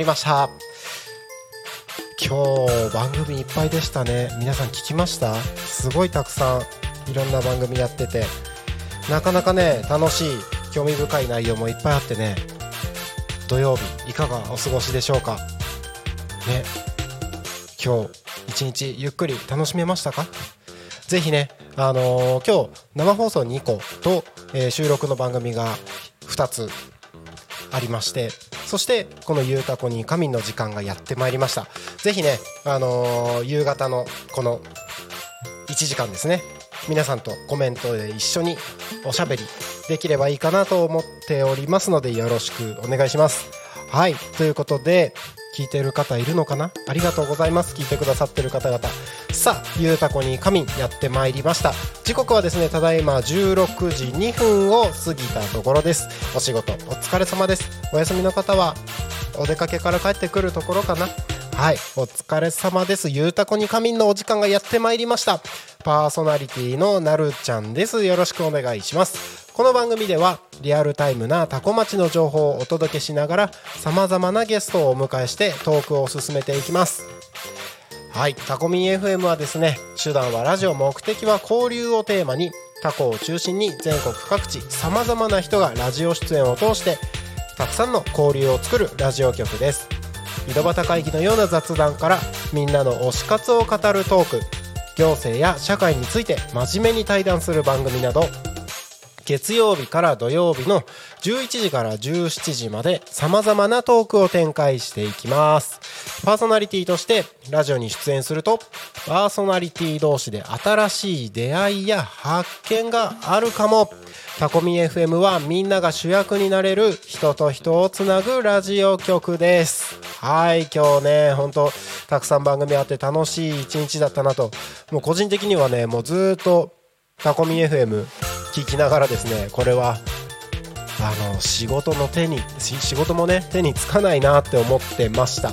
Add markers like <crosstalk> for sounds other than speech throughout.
りました。今日番組いっぱいでしたね。皆さん聞きました？すごいたくさんいろんな番組やってて。なかなかね楽しい興味深い内容もいっぱいあってね。土曜日いかがお過ごしでしょうか？ね。今日一日ゆっくり楽しめましたか？ぜひね、あのー今日生放送2個と、えー収録の番組が2つありまして。そしてこの「ゆうたこに神の時間」がやってまいりました。ぜひね、あのー夕方のこの1時間ですね。皆さんとコメントで一緒におしゃべりできればいいかなと思っておりますのでよろしくお願いします。はい。ということで聞いてる方いるのかな？ありがとうございます。聞いてくださってる方々。さあゆうたこに仮眠やってまいりました。時刻はですねただいま16時2分を過ぎたところです。お仕事お疲れ様です。お休みの方はお出かけから帰ってくるところかな？はいお疲れ様です。ゆうたこに仮眠のお時間がやってまいりました。パーソナリティのなるちゃんです。よろしくお願いします。この番組ではリアルタイムなタコ町の情報をお届けしながらさまざまなゲストをお迎えしてトークを進めていきます。はい、タコミン FM はですね手段はラジオ目的は交流をテーマにタコを中心に全国各地さまざまな人がラジオ出演を通してたくさんの交流を作るラジオ局です。井戸端会議のような雑談からみんなの推し活を語るトーク。行政や社会について真面目に対談する番組など。月曜日から土曜日の11時から17時まで様々なトークを展開していきます。パーソナリティとしてラジオに出演するとパーソナリティ同士で新しい出会いや発見があるかも。タコミ FM はみんなが主役になれる人と人をつなぐラジオ局です。はい今日ね本当たくさん番組あって楽しい一日だったなと。もう個人的にはねもうずっとタコミ FM 聞きながらですねこれはあの仕事の手に仕事もね手につかないなって思ってました。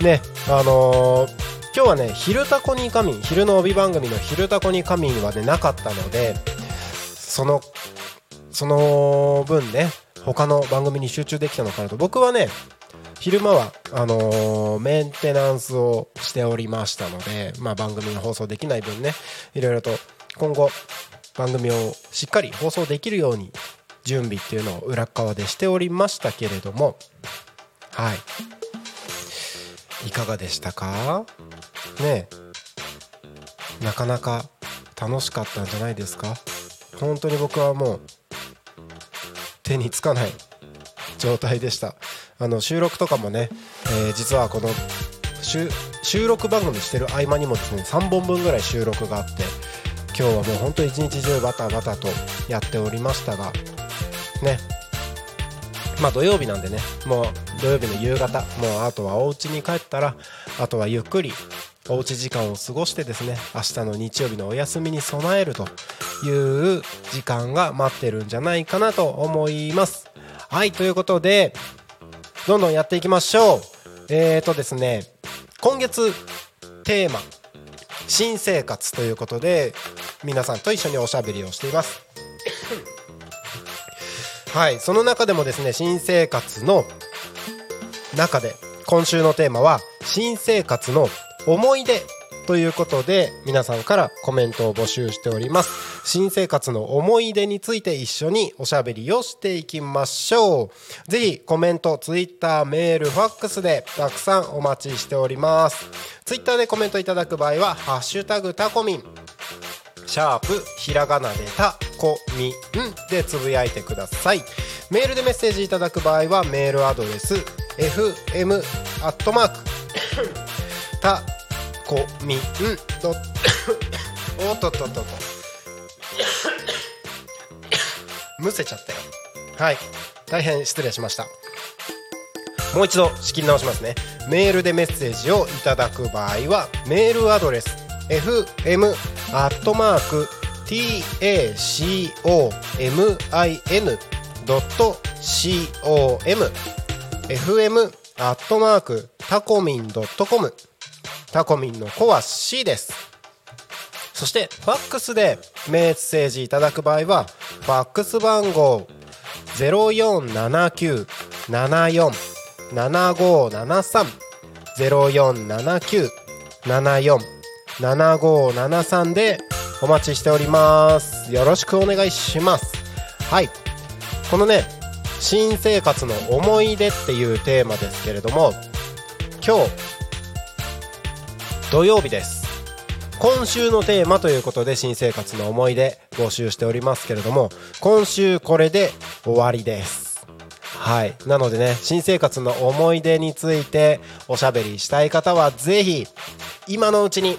ねあのー今日はね「昼タコに仮眠」昼の帯番組の「昼タコに仮眠」はねなかったのでそのその分ね他の番組に集中できたのかなと。僕はね昼間はあのーメンテナンスをしておりましたので、まあ、番組の放送できない分ねいろいろと今後番組をしっかり放送できるように準備っていうのを裏側でしておりましたけれどもはい。いかがでしたか？ねえ。なかなか楽しかったんじゃないですか？本当に僕はもう手につかない状態でした。あの収録とかもね、えー実はこの収録番組してる合間にもですね3本分ぐらい収録があって今日はもう本当に一日中バタバタとやっておりましたがね。まあ土曜日なんでね。もう土曜日の夕方。もうあとはお家に帰ったらあとはゆっくりおうち時間を過ごしてですね。明日の日曜日のお休みに備えるという時間が待ってるんじゃないかなと思います。はいということでどんどんやっていきましょう。えーとですね今月テーマ新生活ということで皆さんと一緒におしゃべりをしています。はい。その中でもですね新生活の中で今週のテーマは新生活の思い出ということで皆さんからコメントを募集しております。新生活の思い出について一緒におしゃべりをしていきましょう。ぜひコメントツイッターメールファックスでたくさんお待ちしております。ツイッターでコメントいただく場合は「ハッシュタグタコミン」シャープひらがなでたこみんでつぶやいてください。メールでメッセージいただく場合はメールアドレス fm アットマークたこみんドッおっとっとっとっと。むせちゃったよ。はい。大変失礼しました。もう一度仕切り直しますね。メールでメッセージをいただく場合はメールアドレス fm アットマーク tacomin.com fm アットマークタコミンドットコムタコミンの子は C です。そしてファックスでメッセージいただく場合はファックス番号0479747573 0479747573 7573でお待ちしております。よろしくお願いします。はい。このね新生活の思い出っていうテーマですけれども今日土曜日です。今週のテーマということで新生活の思い出募集しておりますけれども今週これで終わりです。はい。なのでね新生活の思い出についておしゃべりしたい方はぜひ今のうちに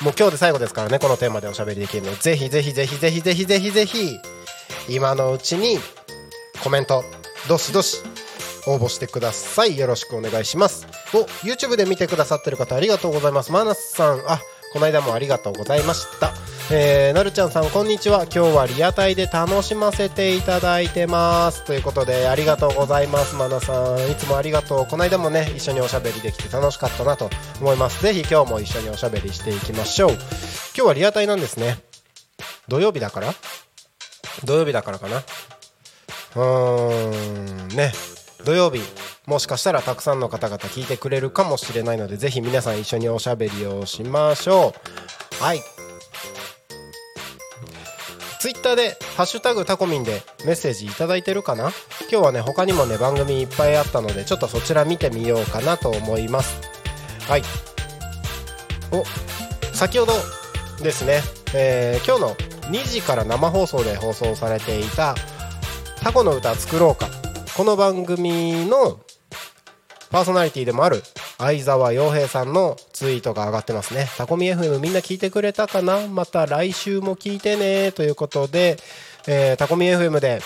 もう今日で最後ですからねこのテーマでおしゃべりできるの。でぜひぜひぜひぜひぜひぜひぜひ今のうちにコメントどしどし応募してください。よろしくお願いします。お YouTube で見てくださってる方ありがとうございます。マナスさんあこの間もありがとうございました。えー、なるちゃんさんこんにちは。今日はリアタイで楽しませていただいてます。ということでありがとうございますマナさん。いつもありがとう。この間もね一緒におしゃべりできて楽しかったなと思います。ぜひ今日も一緒におしゃべりしていきましょう。今日はリアタイなんですね。土曜日だから？土曜日だからかな？うーんね。土曜日。もしかしたらたくさんの方々聞いてくれるかもしれないのでぜひ皆さん一緒におしゃべりをしましょう。はい。ツイッターで「ハッシュタグタコミン」でメッセージいただいてるかな？今日はね他にもね番組いっぱいあったのでちょっとそちら見てみようかなと思います。はい。お先ほどですね、えー今日の2時から生放送で放送されていた「タコの歌作ろうか」この番組のパーソナリティでもある相沢洋平さんのツイートが上がってますね。タコミ FM みんな聞いてくれたかな？また来週も聞いてね。ということで、えータコミ FM で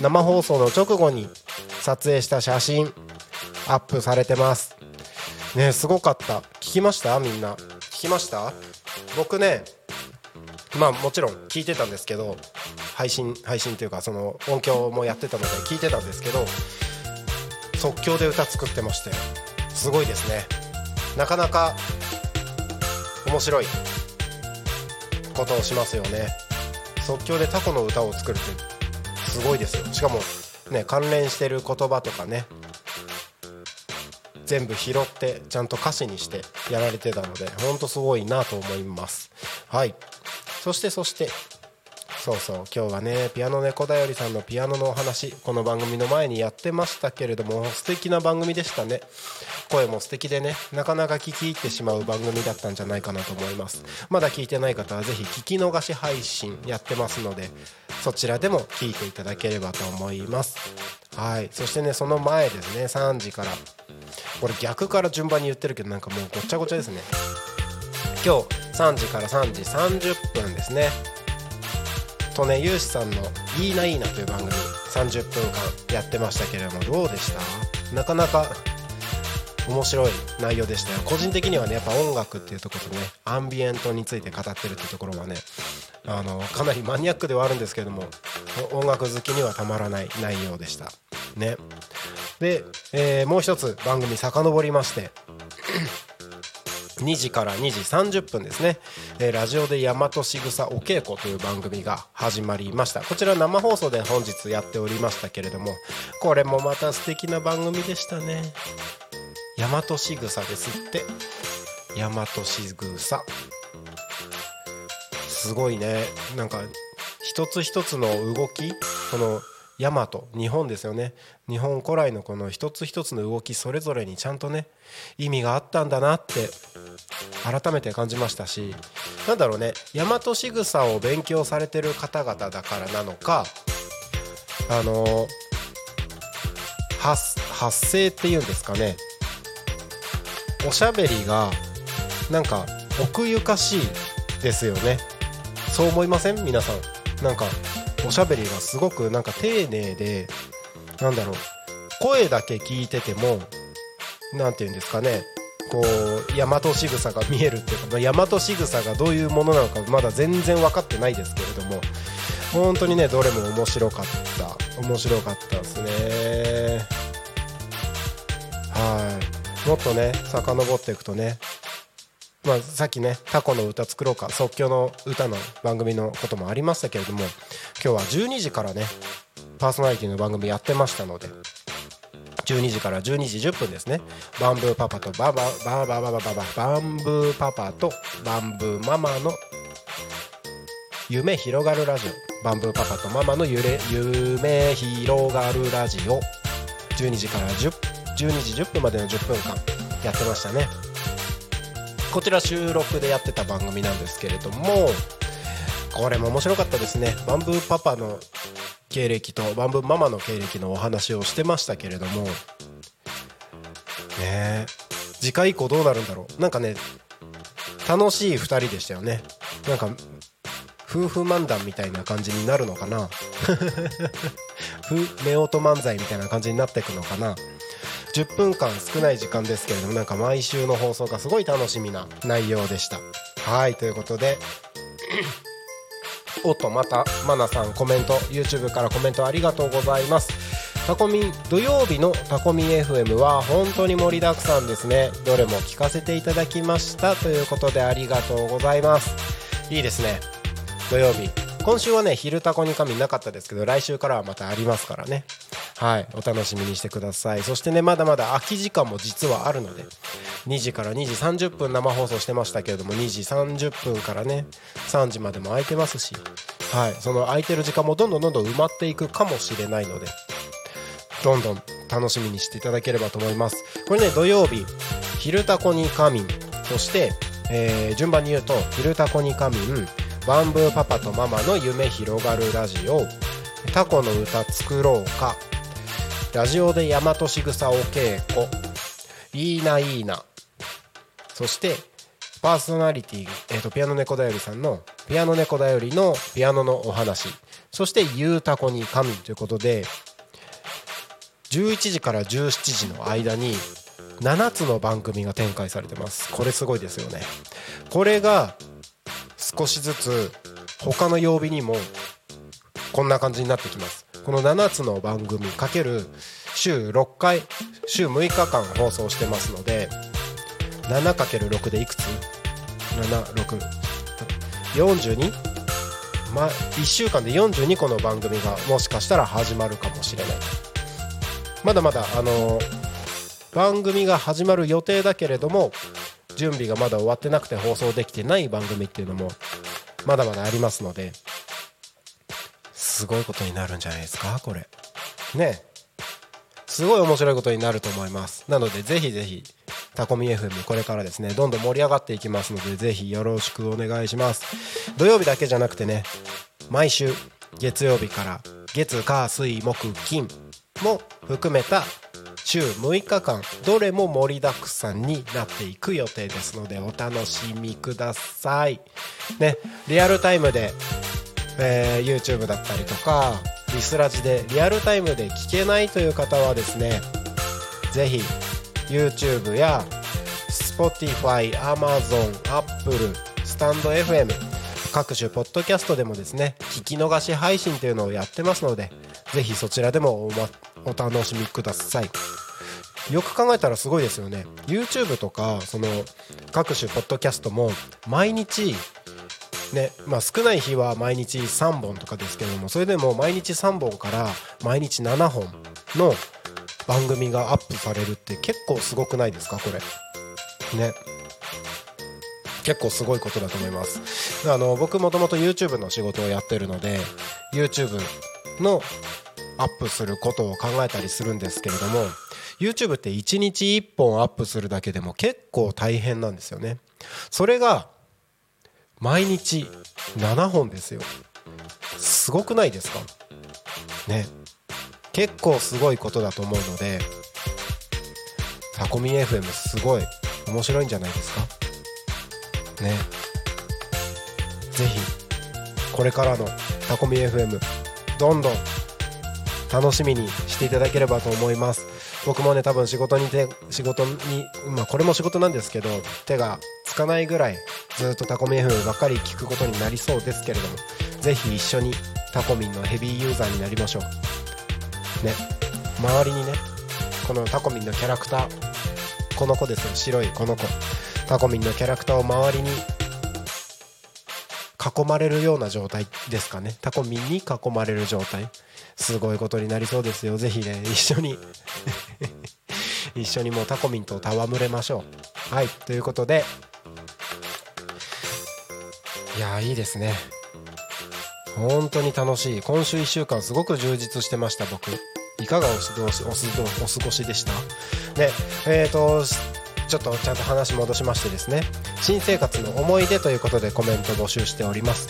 生放送の直後に撮影した写真アップされてます。ねすごかった。聞きました？みんな。聞きました？僕ねまあもちろん聞いてたんですけど配信配信というかその音響もやってたので聞いてたんですけど即興で歌作ってましてすごいですね。なかなか面白いことをしますよね。即興でタコの歌を作るってすごいですよ。しかもね関連してる言葉とかね全部拾ってちゃんと歌詞にしてやられてたのでほんとすごいなと思います。はい。そしてそしてそうそう今日はねピアノ猫だよりさんのピアノのお話この番組の前にやってましたけれども素敵な番組でしたね。声も素敵でねなかなか聞き入ってしまう番組だったんじゃないかなと思います。まだ聞いてない方はぜひ聞き逃し配信やってますのでそちらでも聞いていただければと思います。はい。そしてねその前ですね3時から。これ逆から順番に言ってるけどなんかもうごっちゃごちゃですね。今日3時から3時30分ですね。とねゆうしさんの「いいないいな」という番組30分間やってましたけれどもどうでした？なかなか面白い内容でしたよ。個人的にはねやっぱ音楽っていうところとねアンビエントについて語ってるっていうところはねあのかなりマニアックではあるんですけども音楽好きにはたまらない内容でした。ね。で、えーもう一つ番組遡りまして2時から2時30分ですね、えーラジオで大和しぐさお稽古という番組が始まりました。こちら生放送で本日やっておりましたけれどもこれもまた素敵な番組でしたね。大和しぐさですって。大和しぐさ。すごいね。なんか一つ一つの動きこの大和日本ですよね。日本古来のこの一つ一つの動きそれぞれにちゃんとね意味があったんだなって改めて感じましたしなんだろうね大和仕草を勉強されてる方々だからなのかあの発発声っていうんですかね。おしゃべりがなんか奥ゆかしいですよね。そう思いません？皆さん。なんかおしゃべりがすごくなんか丁寧でなんだろう声だけ聞いてても何て言うんですかねこう大和仕草が見えるっていうか大和仕草がどういうものなのかまだ全然分かってないですけれども本当にねどれも面白かった。面白かったですね。はい。もっとね遡っていくとねまあ、さっきねタコの歌作ろうか即興の歌の番組のこともありましたけれども今日は12時からねパーソナリティの番組やってましたので12時から12時10分ですねバンブーパパとバババババババババンブーパパとバンブーママの夢広がるラジオバンブーパパとママのゆれ夢広がるラジオ12時から10 12時10分までの10分間やってましたねこちら収録でやってた番組なんですけれどもこれも面白かったですね。バンブーパパの経歴とバンブーママの経歴のお話をしてましたけれども。ねえ。次回以降どうなるんだろう。なんかね楽しい2人でしたよね。なんか夫婦漫談みたいな感じになるのかな。<laughs> 夫婦漫才みたいな感じになっていくのかな。10分間少ない時間ですけれどもなんか毎週の放送がすごい楽しみな内容でした。はいということで。おっとまたまなさんコメント YouTube からコメントありがとうございます。タコミ土曜日のタコミ FM は本当に盛りだくさんですね。どれも聞かせていただきましたということでありがとうございます。いいですね。土曜日今週はね昼タコに神なかったですけど来週からはまたありますからね。はい。お楽しみにしてください。そしてねまだまだ空き時間も実はあるので2時から2時30分生放送してましたけれども2時30分からね3時までも空いてますしはい。その空いてる時間もどんどんどんどん埋まっていくかもしれないのでどんどん楽しみにしていただければと思います。これね土曜日「昼タコに仮眠」そして、えー順番に言うと「昼タコに仮眠」「バンブーパパとママの夢広がるラジオ」「タコの歌作ろうか」「ラジオで大和しぐさお稽古」「いいないいな」そしてパーソナリティ、えー、とピアノ猫だよりさんの「ピアノ猫だより」のピアノのお話。そして「ゆうたこに神」ということで11時から17時の間に7つの番組が展開されてます。これすごいですよね。これが少しずつ他の曜日にもこんな感じになってきますこの7つの番組かける週6回週6日間放送してますので 7×6 でいくつ ?7642? まあ、1週間で42個の番組がもしかしたら始まるかもしれないまだまだあの番組が始まる予定だけれども準備がまだ終わってなくて放送できてない番組っていうのもまだまだありますのですごいことになるんじゃないですか？これ。ね。すごい面白いことになると思います。なのでぜひぜひタコミ FM これからですねどんどん盛り上がっていきますのでぜひよろしくお願いします。土曜日だけじゃなくてね毎週月曜日から月火水木金も含めた週6日間どれも盛りだくさんになっていく予定ですのでお楽しみください。ねリアルタイムで、えー YouTube だったりとかリスラジでリアルタイムで聞けないという方はですねぜひ YouTube や Spotify、Amazon、Apple、スタンド FM 各種ポッドキャストでもですね聞き逃し配信というのをやってますのでぜひそちらでもお,、ま、お楽しみください。よく考えたらすごいですよね。YouTube とかその各種ポッドキャストも毎日ねまあ、少ない日は毎日3本とかですけどもそれでも毎日3本から毎日7本の番組がアップされるって結構すごくないですかこれ。ね。結構すごいことだと思います。あの僕もともと YouTube の仕事をやってるので YouTube のアップすることを考えたりするんですけれども YouTube って1日1本アップするだけでも結構大変なんですよね。それが毎日7本ですよ。すごくないですか？ね。結構すごいことだと思うのでタコミ FM すごい面白いんじゃないですか？ね。ぜひこれからのタコミ FM どんどん楽しみにしていただければと思います。僕もね多分仕事に手仕事にまあこれも仕事なんですけど手がつかないぐらいずっとタコミ FM ばっかり聞くことになりそうですけれどもぜひ一緒にタコミンのヘビーユーザーになりましょう。ね。周りにねこのタコミンのキャラクターこの子ですよ。白いこの子。タコミンのキャラクターを周りに囲まれるような状態ですかね。タコミンに囲まれる状態。すごいことになりそうですよ。ぜひね一緒に。一緒にもうタコミンと戯れましょう。はいということで。いやいいですね。本当に楽しい。今週1週間すごく充実してました僕。いかがお過ごしお過ごお過ごしでした？でえっ、ー、とちょっとちゃんと話戻しましてですね。新生活の思い出ということでコメント募集しております。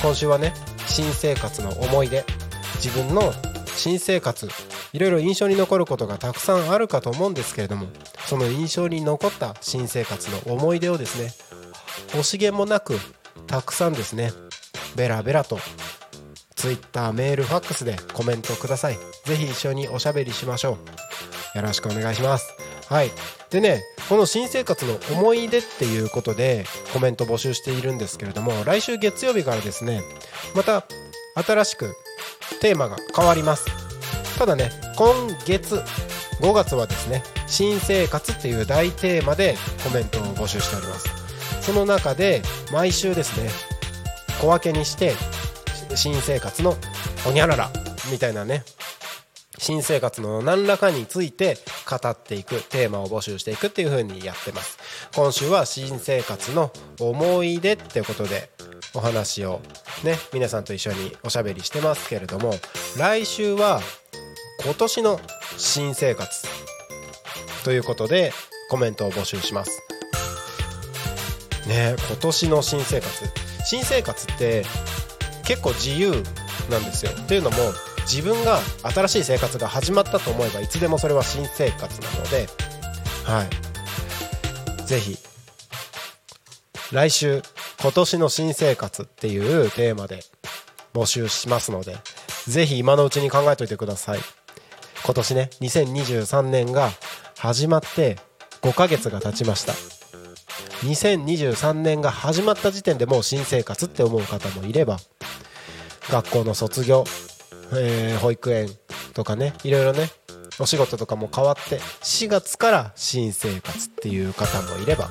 今週はね新生活の思い出自分の新生活いろいろ印象に残ることがたくさんあるかと思うんですけれどもその印象に残った新生活の思い出をですね惜しげもなくたくさんですねベラベラと Twitter メールファックスでコメントください。ぜひ一緒におしゃべりしましょう。よろしくお願いします。はい。でねこの新生活の思い出っていうことでコメント募集しているんですけれども来週月曜日からですねまた新しくテーマが変わります。ただね今月5月はですね新生活っていう大テーマでコメントを募集しております。その中で毎週ですね小分けにして新生活のほにゃららみたいなね新生活の何らかについて語っていくテーマを募集していくっていう風にやってます。今週は新生活の思い出ってことでお話をね皆さんと一緒におしゃべりしてますけれども来週は今年の新生活ということでコメントを募集します。ね今年の新生活。新生活って結構自由なんですよ。っていうのも自分が新しい生活が始まったと思えばいつでもそれは新生活なのではい。是非来週今年の新生活っていうテーマで募集しますので是非今のうちに考えておいてください。今年ね2023年が始まって5ヶ月が経ちました。2023年が始まった時点でもう新生活って思う方もいれば学校の卒業、えー、保育園とかねいろいろねお仕事とかも変わって4月から新生活っていう方もいれば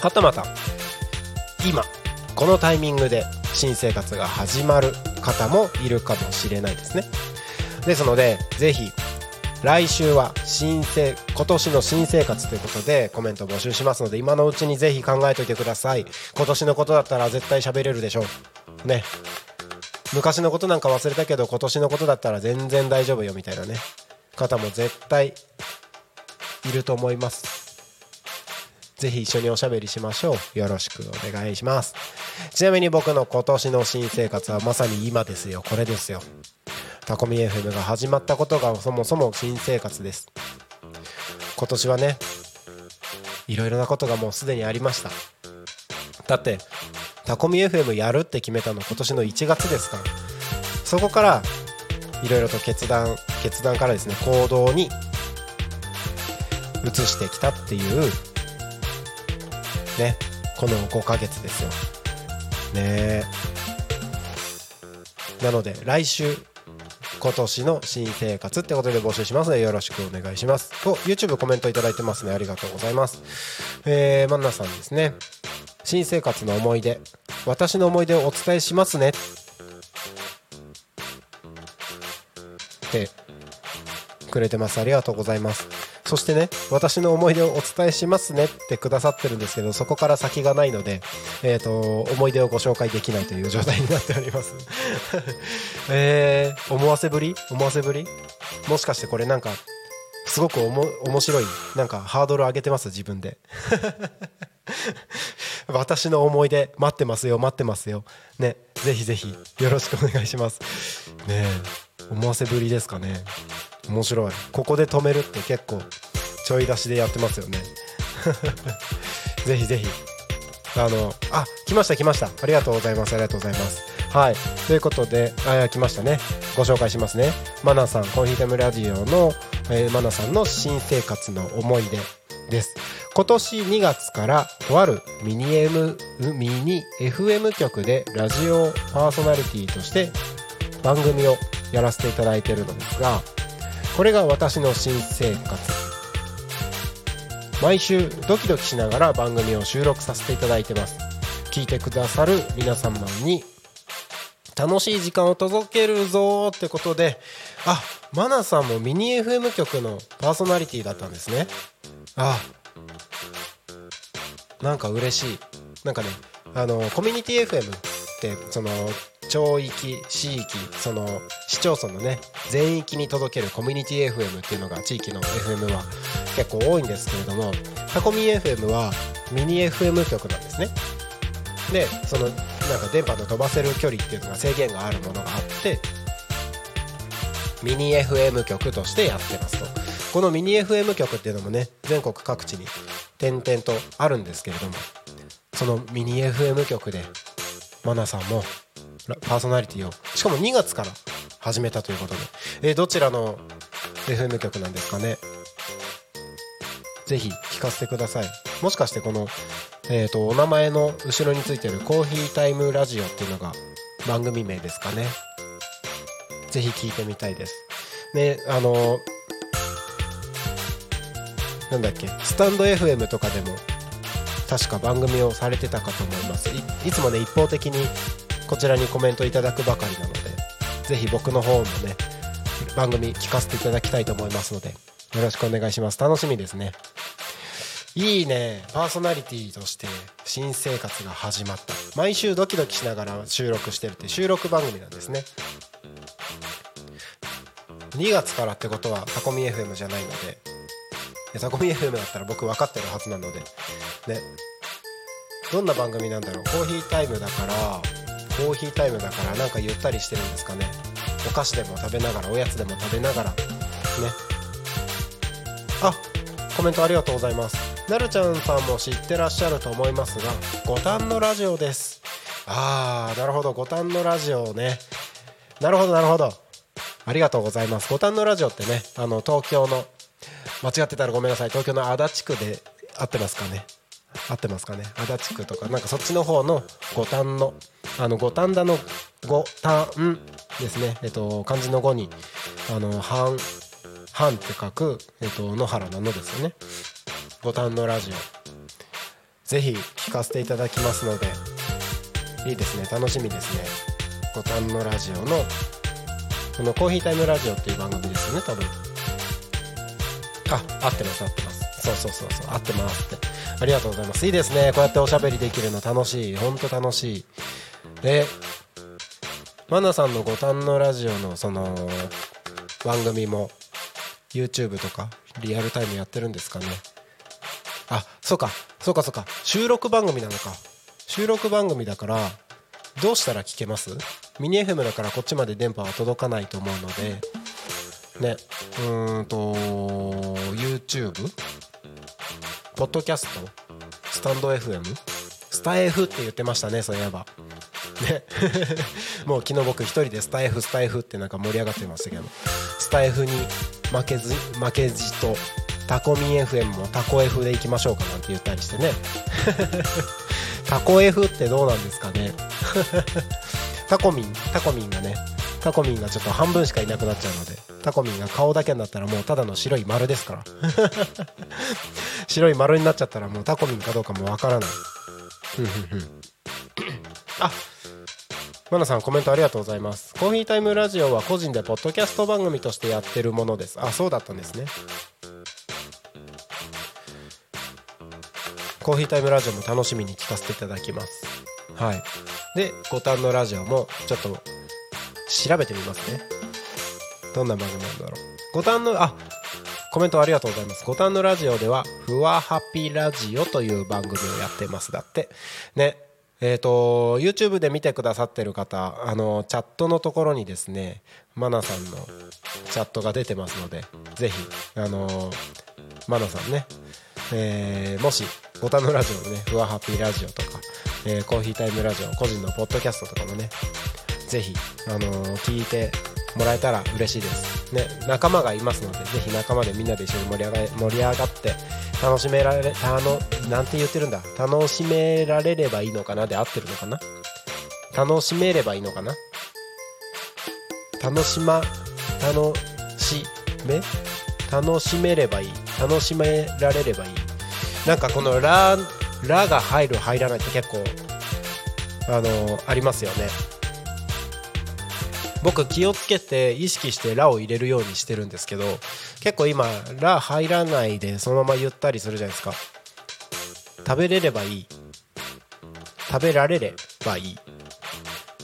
はたまた今このタイミングで新生活が始まる方もいるかもしれないですね。ですのでぜひ来週は新生今年の新生活ということでコメント募集しますので今のうちにぜひ考えておいてください。今年のことだったら絶対喋れるでしょう。ね。昔のことなんか忘れたけど今年のことだったら全然大丈夫よみたいなね。方も絶対いると思います。ぜひ一緒におしゃべりしましょう。よろしくお願いします。ちなみに僕の今年の新生活はまさに今ですよ。これですよ。タコミ FM が始まったことがそもそも新生活です。今年はねいろいろなことがもうすでにありました。だってタコミ FM やるって決めたの今年の1月ですか。らそこからいろいろと決断決断からですね行動に移してきたっていうねこの5ヶ月ですよ。ね。なので来週今年の新生活ってことで募集しますのでよろしくお願いします。と YouTube コメントいただいてますね。ありがとうございます。えー、マンナさんですね。新生活の思い出。私の思い出をお伝えしますね。ってくれてます。ありがとうございます。そしてね私の思い出をお伝えしますね。ってくださってるんですけどそこから先がないので、えー、と思い出をご紹介できないという状態になっております。<laughs> えー、思わせぶり？思わせぶり？もしかしてこれなんかすごくおも面白いなんかハードル上げてます自分で。<laughs> 私の思い出待ってますよ待ってますよ。ねぜひぜひよろしくお願いします。ねえ思わせぶりですかね。面白い。ここで止めるって結構ちょい出しでやってますよね。<laughs> ぜひぜひ。あのあ来ました来ました。ありがとうございます。ありがとうございます。はい。ということであ来ましたね。ご紹介しますね。マナさんコーヒータイムラジオの、えー、マナさんの新生活の思い出です。今年2月からとあるミニ M ミニ FM 局でラジオパーソナリティとして番組をやらせていただいているのですがこれが私の新生活。毎週ドキドキしながら番組を収録させていただいてます。聞いてくださる皆様に楽しい時間を届けるぞってことであマナさんもミニ FM 局のパーソナリティだったんですね。あなんか嬉しい。なんかねあのコミュニティ FM ってその町域市域その市町村のね全域に届けるコミュニティ FM っていうのが地域の FM は結構多いんですけれどもタコミ FM はミニ FM 局なんですね。でそのなんか電波の飛ばせる距離っていうのが制限があるものがあってミニ FM 局としてやってますと。このミニ FM 局っていうのもね全国各地に点々とあるんですけれどもそのミニ FM 局でマナさんもパーソナリティをしかも2月から始めたということで、えー、どちらの FM 局なんですかね？ぜひ聞かせてください。もしかしてこの、えーと、お名前の後ろについてるコーヒータイムラジオっていうのが番組名ですかね？ぜひ聞いてみたいです。ねあのなんだっけ？スタンド FM とかでも確か番組をされてたかと思います。いつもね一方的にこちらにコメントいただくばかりなのでぜひ僕の方もね番組聞かせていただきたいと思いますのでよろしくお願いします。楽しみですね。いいね。パーソナリティとして新生活が始まった。毎週ドキドキしながら収録してるって収録番組なんですね。2月からってことはタコミ FM じゃないのでタコミ FM だったら僕分かってるはずなのでね。どんな番組なんだろう。コーヒータイムだからコーヒータイムだからなんかゆったりしてるんですかね。お菓子でも食べながらおやつでも食べながら。ね。あコメントありがとうございます。なるちゃんさんも知ってらっしゃると思いますが五反のラジオです。あーなるほど。五反のラジオね。なるほどなるほど。ありがとうございます。五反のラジオってねあの東京の間違ってたらごめんなさい。東京の足立区で合ってますかね。合ってますかね。足立区とかなんかそっちの方の五反のあの五反田の五反ですね。えっと漢字の五にあの半半って書くえっと野原なのですよね。五反のラジオ。ぜひ聞かせていただきますのでいいですね。楽しみですね。五反のラジオのこのコーヒータイムラジオっていう番組ですよね多分。あ合ってます合ってます。そうそうそうそう合ってますって。ありがとうございます。いいですね。こうやっておしゃべりできるの楽しい。ほんと楽しい。でマナさんの五反のラジオのその番組も YouTube とかリアルタイムやってるんですかね？あそうかそうかそうか。収録番組なのか。収録番組だからどうしたら聞けます？ミニ FM だからこっちまで電波は届かないと思うので。ねうーんと YouTube ポッドキャスト？スタンド FM スタ F って言ってましたねそういえば。ね <laughs> もう昨日僕一人でスタイフスタイフってなんか盛り上がってましたけど。スタイフに負けず負けじとタコミン FM もタコ F でいきましょうかなんて言ったりしてね。<laughs> タコ F ってどうなんですかね。<laughs> タコミンタコミンがねタコミンがちょっと半分しかいなくなっちゃうのでタコミンが顔だけになったらもうただの白い丸ですから。白い丸になっちゃったらもうタコミンかどうかもわからない。あマナさんコメントありがとうございます。コーヒータイムラジオは個人でポッドキャスト番組としてやってるものです。あそうだったんですね。コーヒータイムラジオも楽しみに聞かせていただきます。はい。で五反のラジオもちょっと調べてみますね。どんな番組なんだろう。五反のあコメントありがとうございます。五反のラジオでは、ふわハッピーラジオという番組をやってます。だって。ね、えーと YouTube で見てくださってる方あのチャットのところにですねマナさんのチャットが出てますのでぜひあのマナさんね、えーもしボタンのラジオのねふわハッピーラジオとか、えーコーヒータイムラジオ個人のポッドキャストとかもねぜひ、あの聞いてもらえたら嬉しいです、ね、仲間がいますのでぜひ仲間でみんなで一緒に盛り上が盛り上がって楽しめられたのなんて言ってるんだ？楽しめられればいいのかなで合ってるのかな？楽しめればいいのかな？楽しま楽しめ？楽しめればいい。楽しめられればいい。なんかこのラ「ラ」が入る入らないって結構あのありますよね。僕気をつけて意識して「ラ」を入れるようにしてるんですけど結構今「ラ」入らないでそのまま言ったりするじゃないですか。食べれればいい。食べられればいい。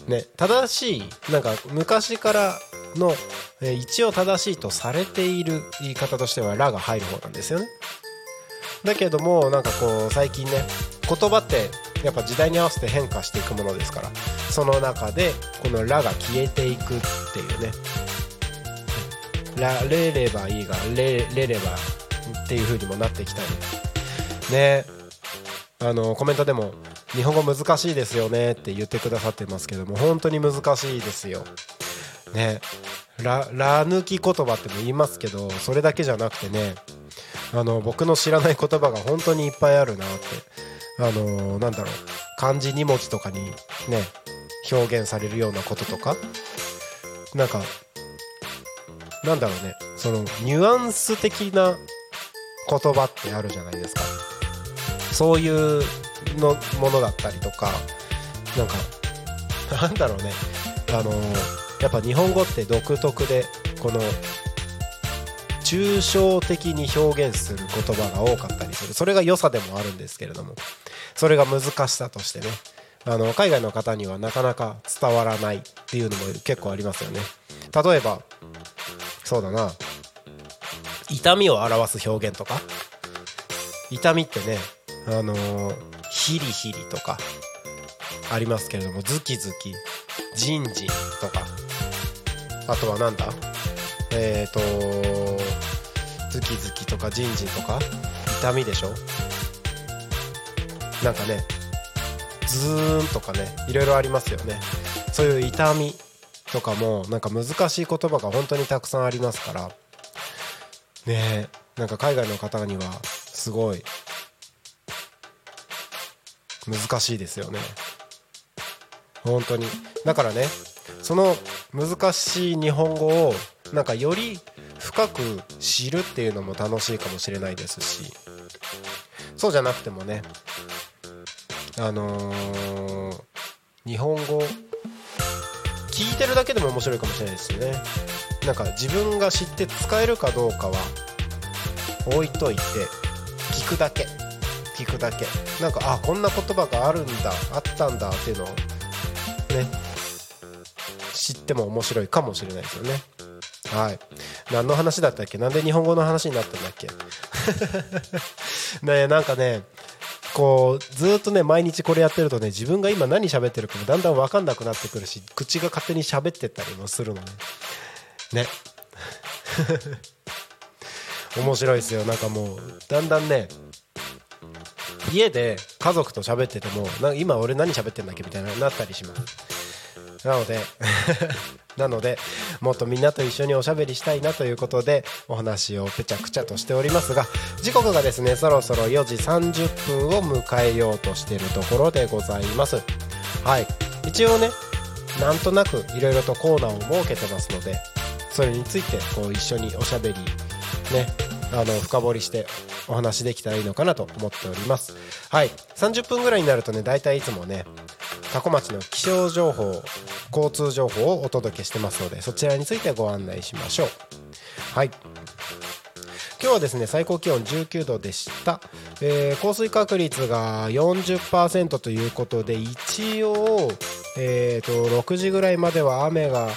ね。正しいなんか昔からの、一応正しいとされている言い方としては「ラ」が入る方なんですよね。だけどもなんかこう最近ね言葉ってやっぱ時代に合わせて変化していくものですからその中でこの「ラ」が消えていくっていうね「られればいい」が「れれれば」っていう風にもなってきたり。ね。あのコメントでも「日本語難しいですよね」って言ってくださってますけども本当に難しいですよ。ね。らら抜き言葉っても言いますけどそれだけじゃなくてねあの僕の知らない言葉が本当にいっぱいあるなって。あのなんだろう。漢字2文字とかにね表現されるようなこととか。なんかなんだろうね。そのニュアンス的な言葉ってあるじゃないですか。そういうのものだったりとか。なんか <laughs> なんだろうね。あのやっぱ日本語って独特でこの抽象的に表現する言葉が多かったりする。それが良さでもあるんですけれども。それが難しさとしてね。あの海外の方にはなかなか伝わらないっていうのも結構ありますよね。例えばそうだな。痛みを表す表現とか。痛みってねあのーヒリヒリとか。ありますけれどもズキズキジンジンとか。あとはなんだ？えっ、ー、とズキズキとかジンジンとか。痛みでしょ？なんかねズーンとかねいろいろありますよね。そういう痛みとかもなんか難しい言葉が本当にたくさんありますから。ねえなんか海外の方にはすごい難しいですよね。本当に。だからねその難しい日本語をなんかより深く知るっていうのも楽しいかもしれないですし。そうじゃなくてもねあのー日本語聞いてるだけでも面白いかもしれないですよね。なんか自分が知って使えるかどうかは置いといて聞くだけ。聞くだけ。なんかあこんな言葉があるんだあったんだっていうのをね知っても面白いかもしれないですよね。はい。何の話だったっけ？なんで日本語の話になったんだっけ？<laughs> ねなんかねこうずっとね毎日これやってるとね自分が今何喋ってるかもだんだん分かんなくなってくるし口が勝手に喋ってったりもするのね。ね。<laughs> 面白いですよ。なんかもうだんだんね家で家族と喋っててもな今俺何喋ってんだっけみたいななったりします。なので <laughs> なのでもっとみんなと一緒におしゃべりしたいなということでお話をぺちゃくちゃとしておりますが時刻がですねそろそろ4時30分を迎えようとしているところでございます。はい。一応ねなんとなくいろいろとコーナーを設けてますのでそれについてこう一緒におしゃべりねあの深掘りしてお話できたらいいのかなと思っております。はい。30分ぐらいになるとね大体いつもね多古町の気象情報交通情報をお届けしてますのでそちらについてご案内しましょう。はい。今日はですね最高気温19度でした、えー降水確率が40%ということで一応、えー、と6時ぐらいまでは雨が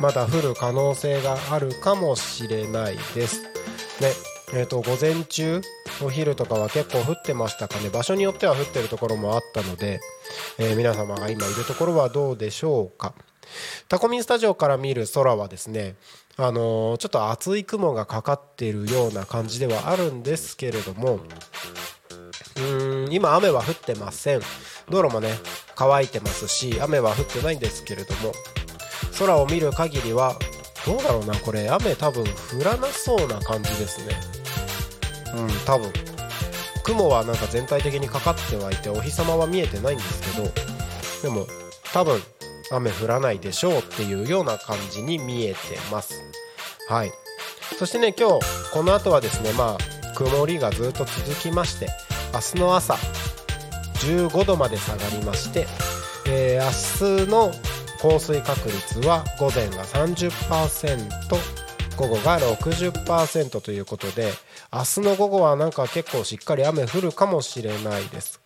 まだ降る可能性があるかもしれないです。ね。えー、と午前中お昼とかは結構降ってましたかね。場所によっては降ってるところもあったので、えー皆様が今いるところはどうでしょうか。タコミンスタジオから見る空はですねあのーちょっと厚い雲がかかっているような感じではあるんですけれどもうん今雨は降ってません。道路もね乾いてますし雨は降ってないんですけれども空を見る限りはどうだろうなこれ。雨多分降らなそうな感じですね。うん多分。雲はなんか全体的にかかってはいてお日様は見えてないんですけどでも多分雨降らないでしょうっていうような感じに見えてます。はい。そしてね今日この後はですねまあ曇りがずっと続きまして明日の朝15度まで下がりまして、えー明日の降水確率は午前が30%午後が60%ということで明日の午後はなんか結構しっかり雨降るかもしれないです。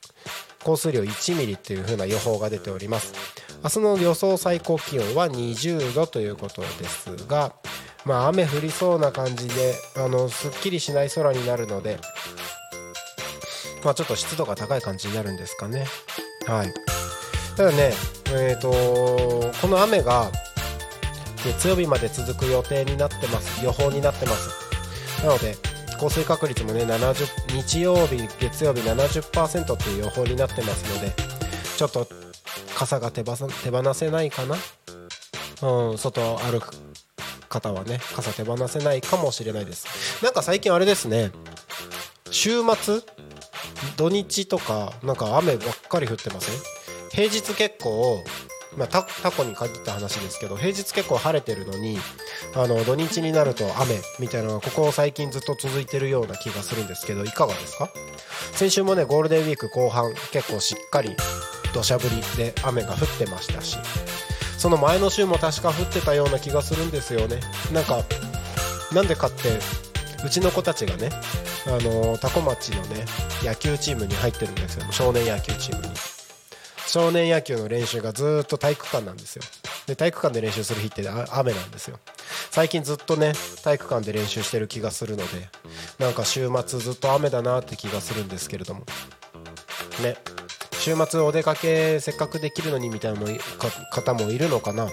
降水量1ミリという風な予報が出ております。明日の予想最高気温は20度ということですがまあ雨降りそうな感じであのすっきりしない空になるのでまあちょっと湿度が高い感じになるんですかね。はい。ただねえー、とこの雨が月曜日まで続く予定になってます。予報になってます。なので降水確率もね70日曜日月曜日70%という予報になってますのでちょっと傘が手ば手放せないかな？うん外を歩く方はね傘手放せないかもしれないです。なんか最近あれですね。週末？土日とかなんか雨ばっかり降ってません？平日結構まあ、タタコに限った話ですけど平日結構晴れてるのにあの土日になると雨みたいなのがここ最近ずっと続いてるような気がするんですけどいかがですか？先週もねゴールデンウィーク後半結構しっかり土砂降りで雨が降ってましたしその前の週も確か降ってたような気がするんですよね。なんかなんでかってうちの子たちがねあの多古町のね野球チームに入ってるんですよ。少年野球チームに。少年野球の練習がずっと体育館なんですよ。で体育館で練習する日って雨なんですよ。最近ずっとね体育館で練習してる気がするのでなんか週末ずっと雨だなって気がするんですけれども。ね。週末お出かけせっかくできるのにみたいな方もいるのかな。ね。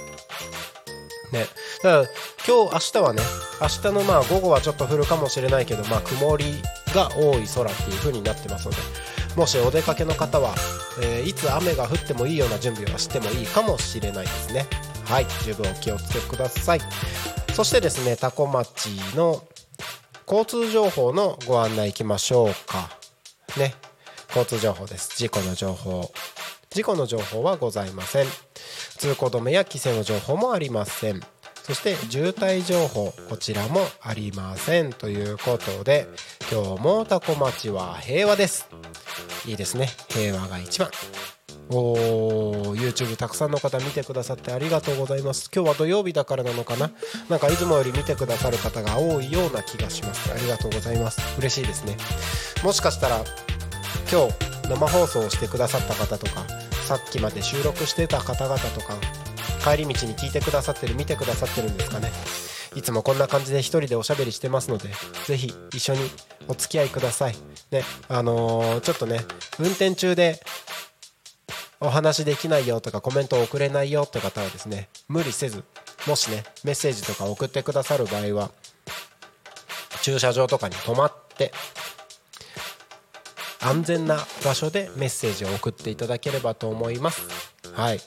だから今日明日はね明日のまあ午後はちょっと降るかもしれないけどまあ曇りが多い空っていう風になってますのでもしお出かけの方は、えーいつ雨が降ってもいいような準備をしてもいいかもしれないですね。はい十分お気をつけください。そしてですね多古町の交通情報のご案内いきましょうか。ね交通情報です。事故の情報。事故の情報はございません。通行止めや規制の情報もありません。そして渋滞情報こちらもありませんということで今日も多古町は平和です。いいですね。平和が一番。おー YouTube たくさんの方見てくださってありがとうございます。今日は土曜日だからなのかな。なんかいつもより見てくださる方が多いような気がします。ありがとうございます。嬉しいですね。もしかしたら今日生放送をしてくださった方とかさっきまで収録してた方々とか帰り道に聞いてくださってる見てくださってるんですかね。いつもこんな感じで一人でおしゃべりしてますのでぜひ一緒にお付き合いください。ねあのーちょっとね運転中でお話できないよとかコメントを送れないよって方はですね無理せずもしねメッセージとか送ってくださる場合は駐車場とかに止まって安全な場所でメッセージを送っていただければと思います。はい。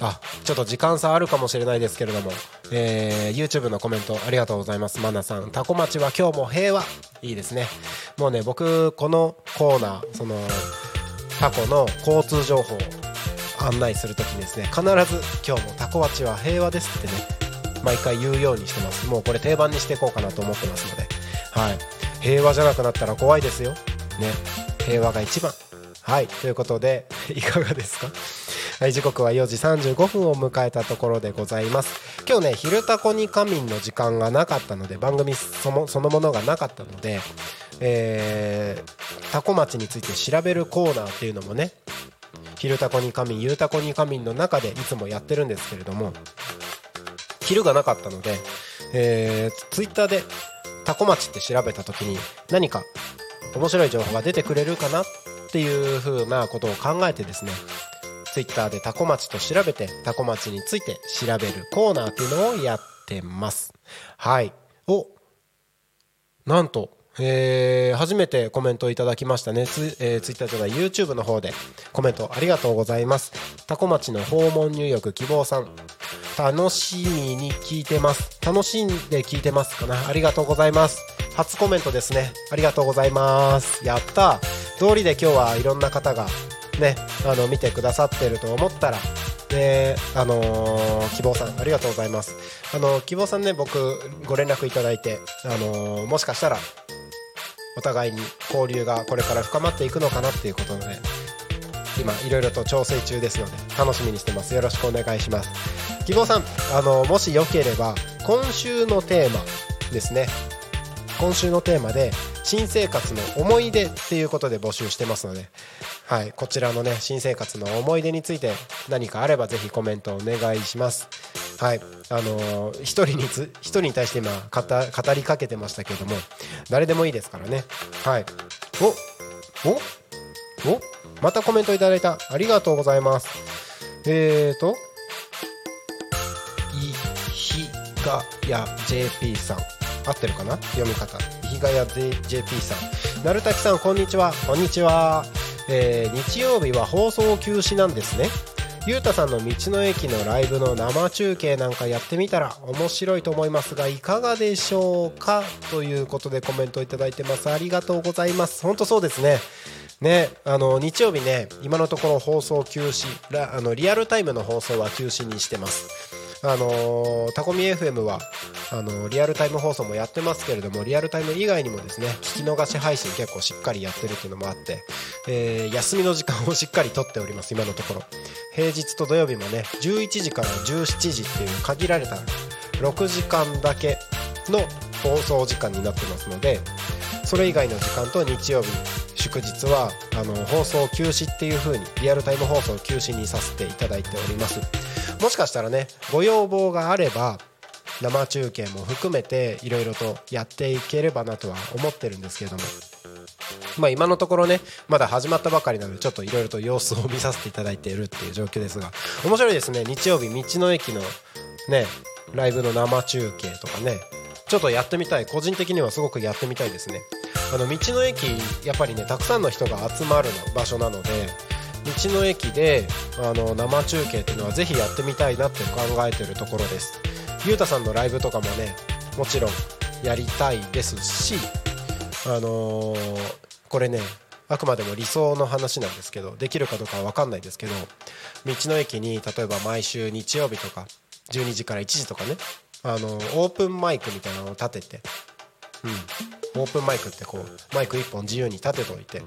あちょっと時間差あるかもしれないですけれども、えー YouTube のコメントありがとうございます。マナさん。タコ町は今日も平和。いいですね。もうね僕このコーナーそのタコの交通情報を案内するときにですね必ず今日もタコ町は平和ですってね毎回言うようにしてます。もうこれ定番にしていこうかなと思ってますので。はい。平和じゃなくなったら怖いですよ。ね。平和が一番。はい。ということでいかがですか？はい時刻は4時35分を迎えたところでございます。今日ね「昼タコに仮眠」の時間がなかったので番組そのそのものがなかったのでえー、タコ町について調べるコーナーっていうのもね「昼タコに仮眠」「ゆうタコに仮眠」の中でいつもやってるんですけれども昼がなかったので、えー、ツイッターでタコ町って調べた時に何か面白い情報が出てくれるかなっていう風なことを考えてですねツイッターでタコ町と調べてタコ町について調べるコーナーっていうのをやってます。はい。おなんとえー、初めてコメントいただきましたね。ツ,、えー、ツイッターじゃない YouTube の方でコメントありがとうございます。タコ町の訪問入浴希望さん。楽しみに聞いてます。楽しんで聞いてますかな。ありがとうございます。初コメントですね。ありがとうございます。やった。通りで今日はいろんな方がねあの見てくださってると思ったらであのー、希望さんありがとうございます。あの希望さんね僕ご連絡いただいてあのー、もしかしたらお互いに交流がこれから深まっていくのかなっていうことで今いろいろと調整中ですので楽しみにしてます。よろしくお願いします。希望さんあのもしよければ今週のテーマですね。今週のテーマで新生活の思い出っていうことで募集してますので、はい、こちらのね新生活の思い出について何かあればぜひコメントお願いします。はいあのー、一人につ一人に対して今語りかけてましたけれども誰でもいいですからね。はいおおおまたコメントいただいた。ありがとうございます。えーといひがや JP さん。合ってるかな？読み方。比嘉屋 JP さん。鳴滝さんこんにちは。こんにちは、えー、日曜日は放送休止なんですね。ゆうたさんの道の駅のライブの生中継なんかやってみたら面白いと思いますがいかがでしょうか？ということでコメントいただいてます。ありがとうございます。本当そうですね。ね、あの日曜日ね今のところ放送休止あのリアルタイムの放送は休止にしてます。あのタコミ FM はあのリアルタイム放送もやってますけれどもリアルタイム以外にもですね聞き逃し配信結構しっかりやってるっていうのもあって、えー、休みの時間をしっかりとっております今のところ。平日と土曜日もね11時から17時っていう限られた6時間だけの放送時間になってますのでそれ以外の時間と日曜日祝日はあの放送休止っていう風にリアルタイム放送休止にさせていただいております。もしかしたらねご要望があれば生中継も含めていろいろとやっていければなとは思ってるんですけども。まあ今のところねまだ始まったばかりなのでちょっといろいろと様子を見させていただいているっていう状況ですが面白いですね。日曜日道の駅のねライブの生中継とかねちょっとやってみたい個人的にはすごくやってみたいですね。あの道の駅やっぱりねたくさんの人が集まる場所なので道の駅であの生中継っていうのはぜひやってみたいなって考えてるところです。ゆうたさんのライブとかもねもちろんやりたいですしあのー、これねあくまでも理想の話なんですけどできるかどうかは分かんないですけど道の駅に例えば毎週日曜日とか12時から1時とかねあのオープンマイクみたいなのを立てて、うん、オープンマイクってこうマイク1本自由に立てておいて。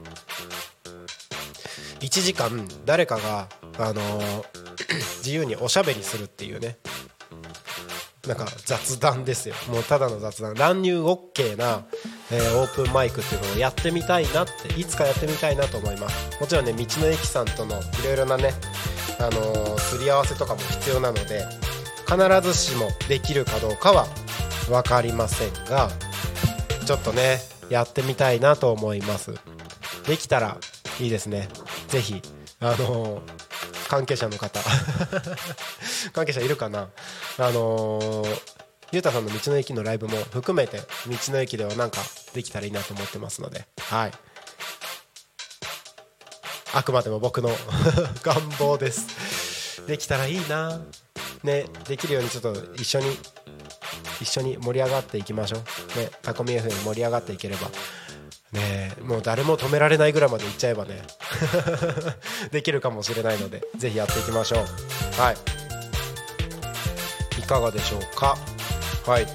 1時間誰かが、あのー、<clears throat> 自由におしゃべりするっていうね。なんか雑談ですよ。もうただの雑談。乱入 OK な、えー、オープンマイクっていうのをやってみたいなっていつかやってみたいなと思います。もちろんね道の駅さんとのいろいろなねあのー、すり合わせとかも必要なので必ずしもできるかどうかは分かりませんがちょっとねやってみたいなと思います。できたらいいですね。ぜひあの関係者の方。<laughs> 関係者いるかな？あのゆうたさんの道の駅のライブも含めて道の駅ではなんかできたらいいなと思ってますので。はい。あくまでも僕の <laughs> 願望です。できたらいいな。ねできるようにちょっと一緒に一緒に盛り上がっていきましょう。ねタコミ FM 盛り上がっていければ。ねもう誰も止められないぐらいまでいっちゃえばね。<laughs> できるかもしれないのでぜひやっていきましょう。はい。いかがでしょうか？はい。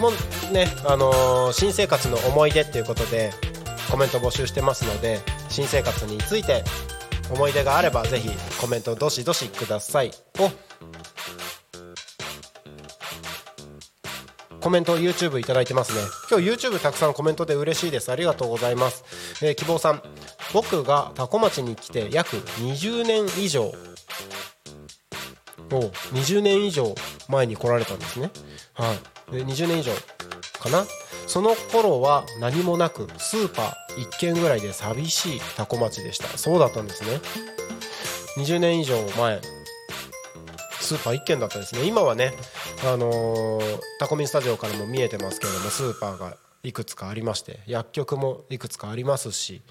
もうねあのー、新生活の思い出っていうことでコメント募集してますので新生活について思い出があればぜひコメントどしどしください。おコメント YouTube いただいてますね。今日 YouTube たくさんコメントで嬉しいです。ありがとうございます、えー希望さん。僕が多古町に来て約20年以上。お20年以上前に来られたんですね。はい。で20年以上かな。その頃は何もなくスーパー1軒ぐらいで寂しい多古町でした。そうだったんですね。20年以上前。スーパー1軒だったですね。今はねあのータコミンスタジオからも見えてますけれどもスーパーがいくつかありまして薬局もいくつかありますし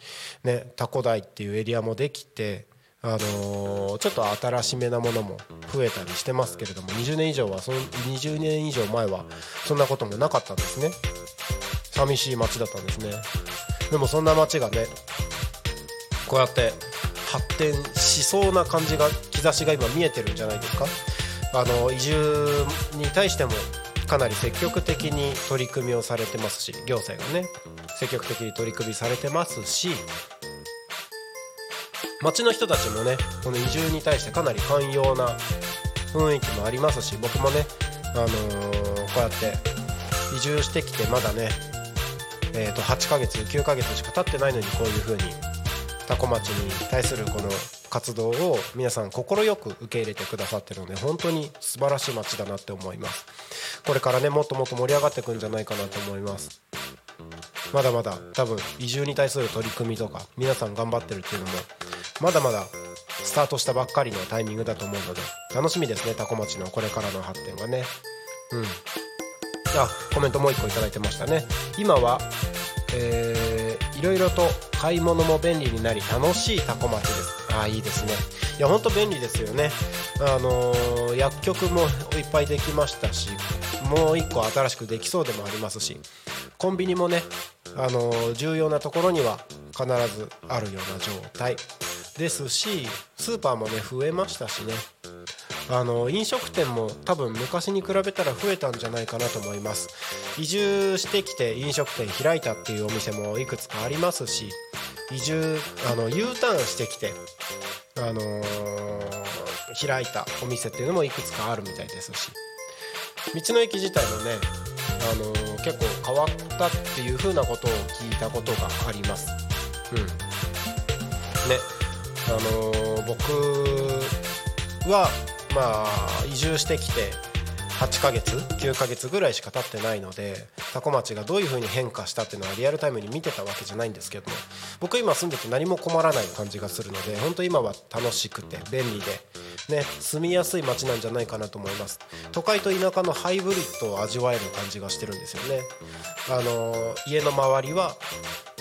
ねタコ台っていうエリアもできてあのーちょっと新しめなものも増えたりしてますけれども20年以上はその20年以上前はそんなこともなかったんですね。寂しい街だったんですね。でもそんな街がねこうやって発展しそうな感じが兆しが今見えてるんじゃないですか？あの移住に対してもかなり積極的に取り組みをされてますし行政がね積極的に取り組みされてますし町の人たちもねこの移住に対してかなり寛容な雰囲気もありますし僕もね、あのーこうやって移住してきてまだね、えー、と8ヶ月9ヶ月しか経ってないのにこういう風に多古町に対するこの活動を皆さん快く受け入れてくださってるので本当に素晴らしい町だなって思います。これからねもっともっと盛り上がっていくんじゃないかなと思います。まだまだ多分移住に対する取り組みとか皆さん頑張ってるっていうのもまだまだスタートしたばっかりのタイミングだと思うので楽しみですね多古町のこれからの発展がね。うん。あコメントもう一個いいてましたね。今はえー、ろいろと買い物も便利になり楽しいタコ町です。ああいいですね。いやほんと便利ですよね。あのー薬局もいっぱいできましたしもう一個新しくできそうでもありますしコンビニもねあのー重要なところには必ずあるような状態ですしスーパーもね増えましたしね。あの飲食店も多分昔に比べたら増えたんじゃないかなと思います。移住してきて飲食店開いたっていうお店もいくつかありますし移住あの U ターンしてきてあのー開いたお店っていうのもいくつかあるみたいですし。道の駅自体もね、あのー結構変わったっていう風なことを聞いたことがあります。うん。ね。あのー僕はまあ移住してきて8ヶ月？9ヶ月ぐらいしか経ってないので多古町がどういう風に変化したっていうのはリアルタイムに見てたわけじゃないんですけども僕今住んでて何も困らない感じがするので本当今は楽しくて便利でね住みやすい街なんじゃないかなと思います。都会と田舎のハイブリッドを味わえる感じがしてるんですよね。あの家の周りは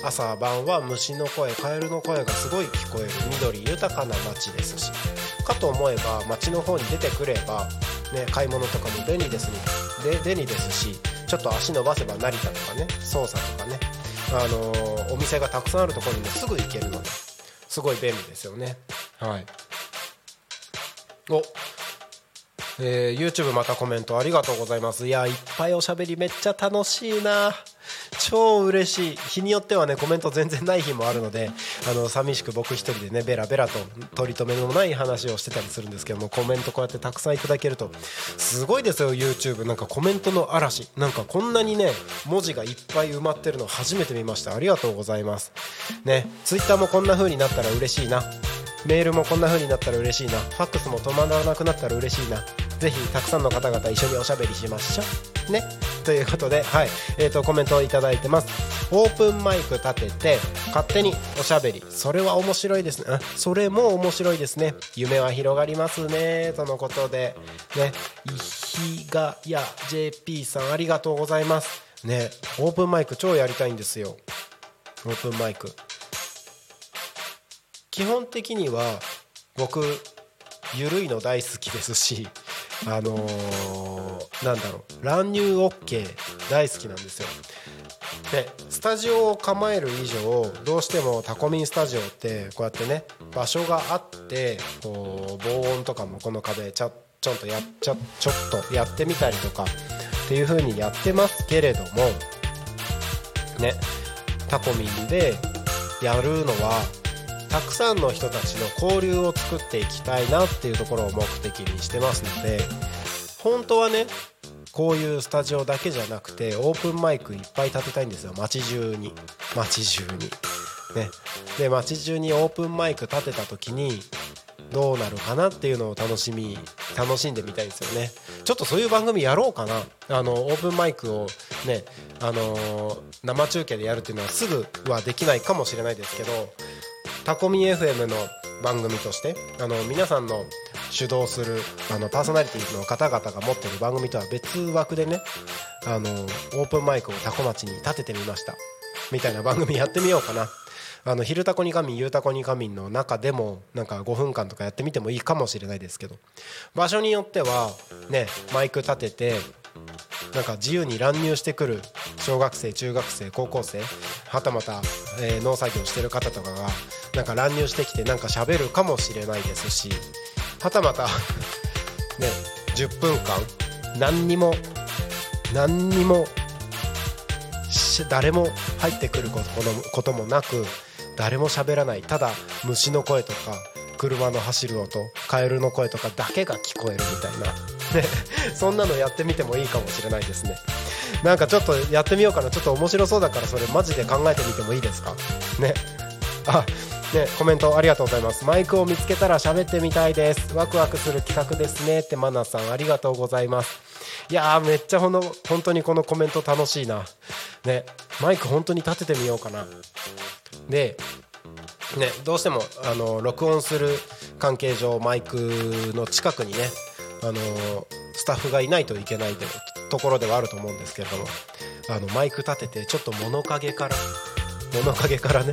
朝晩は虫の声カエルの声がすごい聞こえる緑豊かな街ですしかと思えば街の方に出てくれば、ね、買い物とかも便利ですにで便利ですしちょっと足伸ばせば成田とかね捜査とかね、あのーお店がたくさんあるところにもすぐ行けるのですごい便利ですよね。はい。お。えー YouTube またコメントありがとうございます。いやいっぱいおしゃべりめっちゃ楽しいな超嬉しい。日によってはねコメント全然ない日もあるのであの寂しく僕一人でねベラベラと取り留めのない話をしてたりするんですけどもコメントこうやってたくさんいただけるとすごいですよ YouTube なんかコメントの嵐。なんかこんなにね文字がいっぱい埋まってるの初めて見ました。ありがとうございます。ね Twitter もこんな風になったら嬉しいな。メールもこんな風になったら嬉しいな。ファックスも止まらなくなったら嬉しいな。ぜひたくさんの方々一緒におしゃべりしましょう。ね。ということではい。えー、とコメントをいただいてます。オープンマイク立てて勝手におしゃべり。それは面白いですね。それも面白いですね。夢は広がりますね。とのことで。ね。いひがや JP さんありがとうございます。ね。オープンマイク超やりたいんですよ。オープンマイク。基本的には僕ゆるいの大好きですし <laughs> あのーなんだろう乱入 OK 大好きなんですよ。でスタジオを構える以上どうしてもタコミンスタジオってこうやってね場所があってこう防音とかもこの壁ちょちょっとやっちょちょっとやってみたりとかっていう風にやってますけれどもねタコミンでやるのはたくさんの人たちの交流を作っていきたいなっていうところを目的にしてますので本当はねこういうスタジオだけじゃなくてオープンマイクいっぱい立てたいんですよ。街中に。街中に。ね。で街中にオープンマイク立てた時にどうなるかなっていうのを楽しみ楽しんでみたいですよね。ちょっとそういう番組やろうかな。あのオープンマイクをねあのー生中継でやるっていうのはすぐはできないかもしれないですけどタコミ FM の番組としてあの皆さんの主導するあのパーソナリティの方々が持ってる番組とは別枠でねあのオープンマイクをタコ町に立ててみました。みたいな番組やってみようかな。あの「昼タコに仮眠ゆうタコに仮眠」の中でもなんか5分間とかやってみてもいいかもしれないですけど。場所によってはねマイク立ててなんか自由に乱入してくる小学生中学生高校生はたまた、えー農作業してる方とかがなんか乱入してきてなんか喋るかもしれないですしはたまた <laughs> ね10分間何にも何にも誰も入ってくることこともなく誰も喋らないただ虫の声とか車の走る音カエルの声とかだけが聞こえるみたいな、ね、そんなのやってみてもいいかもしれないですね。なんかちょっとやってみようかな。ちょっと面白そうだからそれマジで考えてみてもいいですか？ね。あね、コメントありがとうございます。マイクを見つけたら喋ってみたいです。ワクワクする企画ですねってマナさんありがとうございます。いやーめっちゃほの本当にこのコメント楽しいな。ね。マイク本当に立ててみようかな。でね、どうしてもあの録音する関係上マイクの近くにねあのスタッフがいないといけないとところではあると思うんですけれどもあのマイク立ててちょっと物陰から物陰からね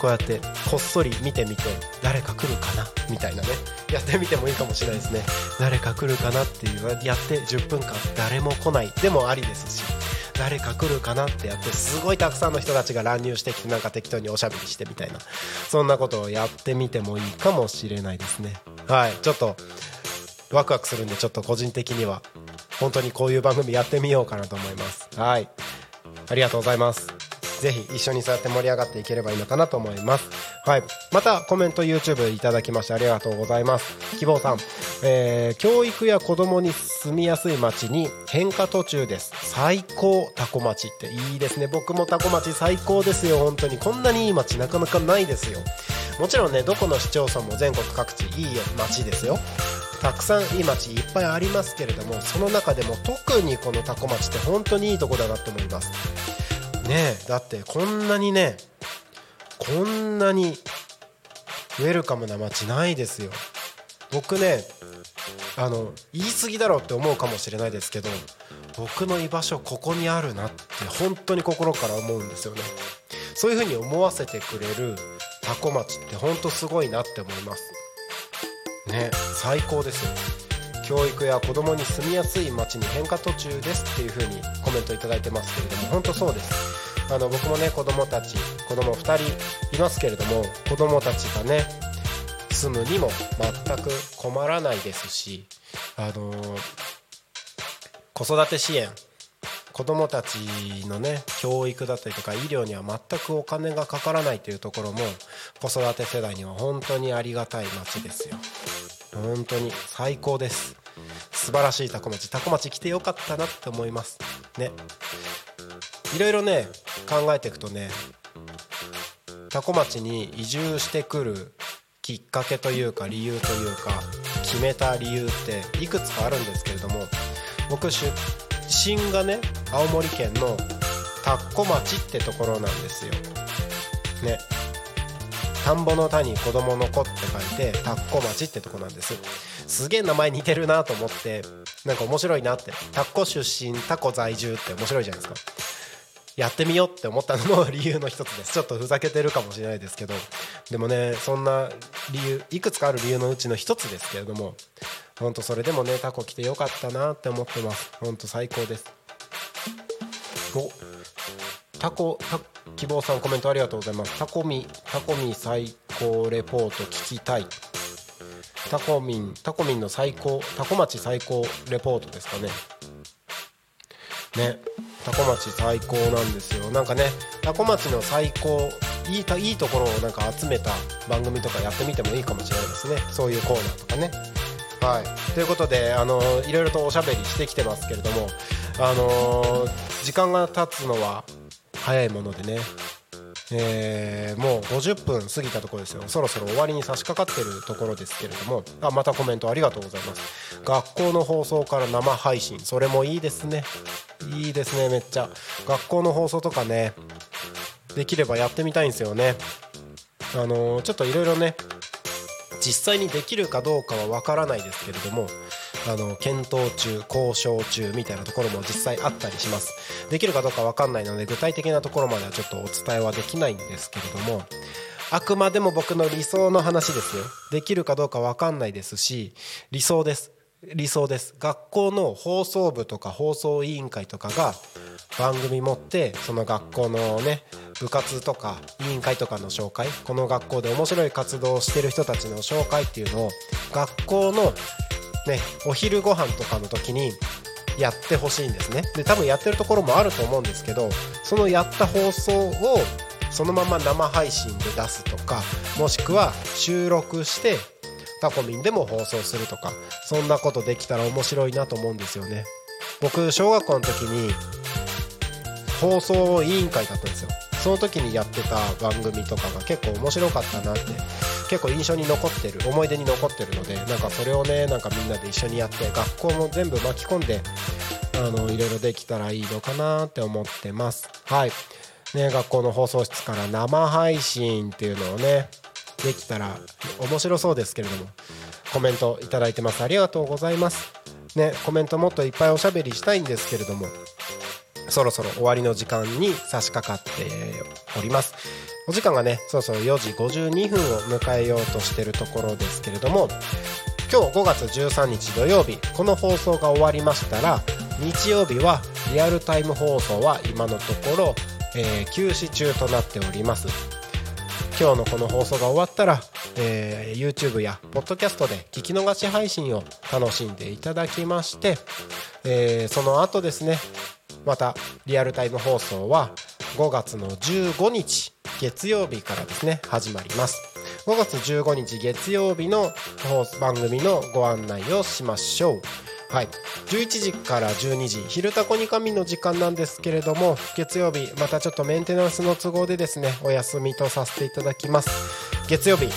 こうやってこっそり見てみて誰か来るかなみたいなねやってみてもいいかもしれないですね。誰か来るかなっていうやって10分間誰も来ないでもありですし誰か来るかなってやってすごいたくさんの人たちが乱入してきてなんか適当におしゃべりしてみたいなそんなことをやってみてもいいかもしれないですね。はいちょっとワクワクするんでちょっと個人的には本当にこういう番組やってみようかなと思います。はい。ありがとうございます。ぜひ一緒にそうやって盛り上がっていければいいのかなと思います。はい。またコメント YouTube いただきましてありがとうございます。希望さん、えー教育や子供に住みやすい町に変化途中です。最高タコ町っていいですね。僕もタコ町最高ですよ。本当にこんなにいい町なかなかないですよ。もちろんねどこの市町村も全国各地いい町ですよ。たくさんいい町いっぱいありますけれどもその中でも特にこのタコ町って本当にいいとこだなって思います。ねえだってこんなにねこんなにウェルカムな街ないですよ。僕ねあの言い過ぎだろうって思うかもしれないですけど僕の居場所ここにあるなって本当に心から思うんですよね。そういう風に思わせてくれるタコ町って本当すごいなって思います。ね最高ですよ。教育や子供に住みやすい街に変化途中ですっていう風にコメントいただいてますけれども本当そうです。あの僕もね子供たち子供2人いますけれども子供たちがね住むにも全く困らないですしあの子育て支援子どもたちのね教育だったりとか医療には全くお金がかからないというところも子育て世代には本当にありがたい街ですよ。本当に最高です。素晴らしいタコ町。タコ町来てよかったなって思います。ね。いろいろね考えていくとねタコ町に移住してくるきっかけというか理由というか決めた理由っていくつかあるんですけれども僕出身がね青森県の田子町ってところなんですよ。ね。田んぼの田に子供の子って書いて田子町ってとこなんです。すげえ名前似てるなと思ってなんか面白いなって。田子出身田子在住って面白いじゃないですか。やってみようって思ったのも理由の一つです。ちょっとふざけてるかもしれないですけど。でもねそんな理由いくつかある理由のうちの一つですけれども。本当それでもねタコ来てよかったなって思ってます。本当最高です。おタコタ希望さんコメントありがとうございます。タコミタコミ最高レポート聞きたい。タコミンタコミンの最高タコ町最高レポートですかね。ねタコ町最高なんですよ。なんかねタコ町の最高いいいいところをなんか集めた番組とかやってみてもいいかもしれないですね。そういうコーナーとかね。はい。ということであのいろいろとおしゃべりしてきてますけれどもあの時間が経つのは早いものでね。えーもう50分過ぎたところですよ。そろそろ終わりに差し掛かってるところですけれども。あまたコメントありがとうございます。学校の放送から生配信。それもいいですね。いいですねめっちゃ。学校の放送とかねできればやってみたいんですよね。あのーちょっといろいろね実際にできるかどうかはわからないですけれどもあの検討中交渉中みたいなところも実際あったりします。できるかどうかわかんないので具体的なところまではちょっとお伝えはできないんですけれどもあくまでも僕の理想の話ですよ。できるかどうかわかんないですし理想です。理想です。学校の放送部とか放送委員会とかが番組持ってその学校のね部活とか委員会とかの紹介この学校で面白い活動をしてる人たちの紹介っていうのを学校のねお昼ご飯とかの時にやってほしいんですね。で多分やってるところもあると思うんですけどそのやった放送をそのまま生配信で出すとかもしくは収録してタコミンでも放送するとかそんなことできたら面白いなと思うんですよね。僕小学校の時に放送委員会だったんですよ。その時にやってた番組とかが結構面白かったなって結構印象に残ってる思い出に残ってるのでなんかそれをねなんかみんなで一緒にやって学校も全部巻き込んであのいろいろできたらいいのかなって思ってます。はい。ね学校の放送室から生配信っていうのをねできたら面白そうですけれどもコメントいただいてます。ありがとうございます。ねコメントもっといっぱいおしゃべりしたいんですけれどもそろそろ終わりの時間に差し掛かっております。お時間がねそろそろ4時52分を迎えようとしてるところですけれども今日5月13日土曜日この放送が終わりましたら日曜日はリアルタイム放送は今のところ、えー休止中となっております。今日のこの放送が終わったら、えー YouTube や Podcast で聞き逃し配信を楽しんでいただきまして、えーその後ですねまたリアルタイム放送は5月の15日月曜日からですね始まります。5月15日月曜日の放送番組のご案内をしましょう。はい、11時から12時「昼タコに神」の時間なんですけれども月曜日またちょっとメンテナンスの都合でですねお休みとさせていただきます。月曜日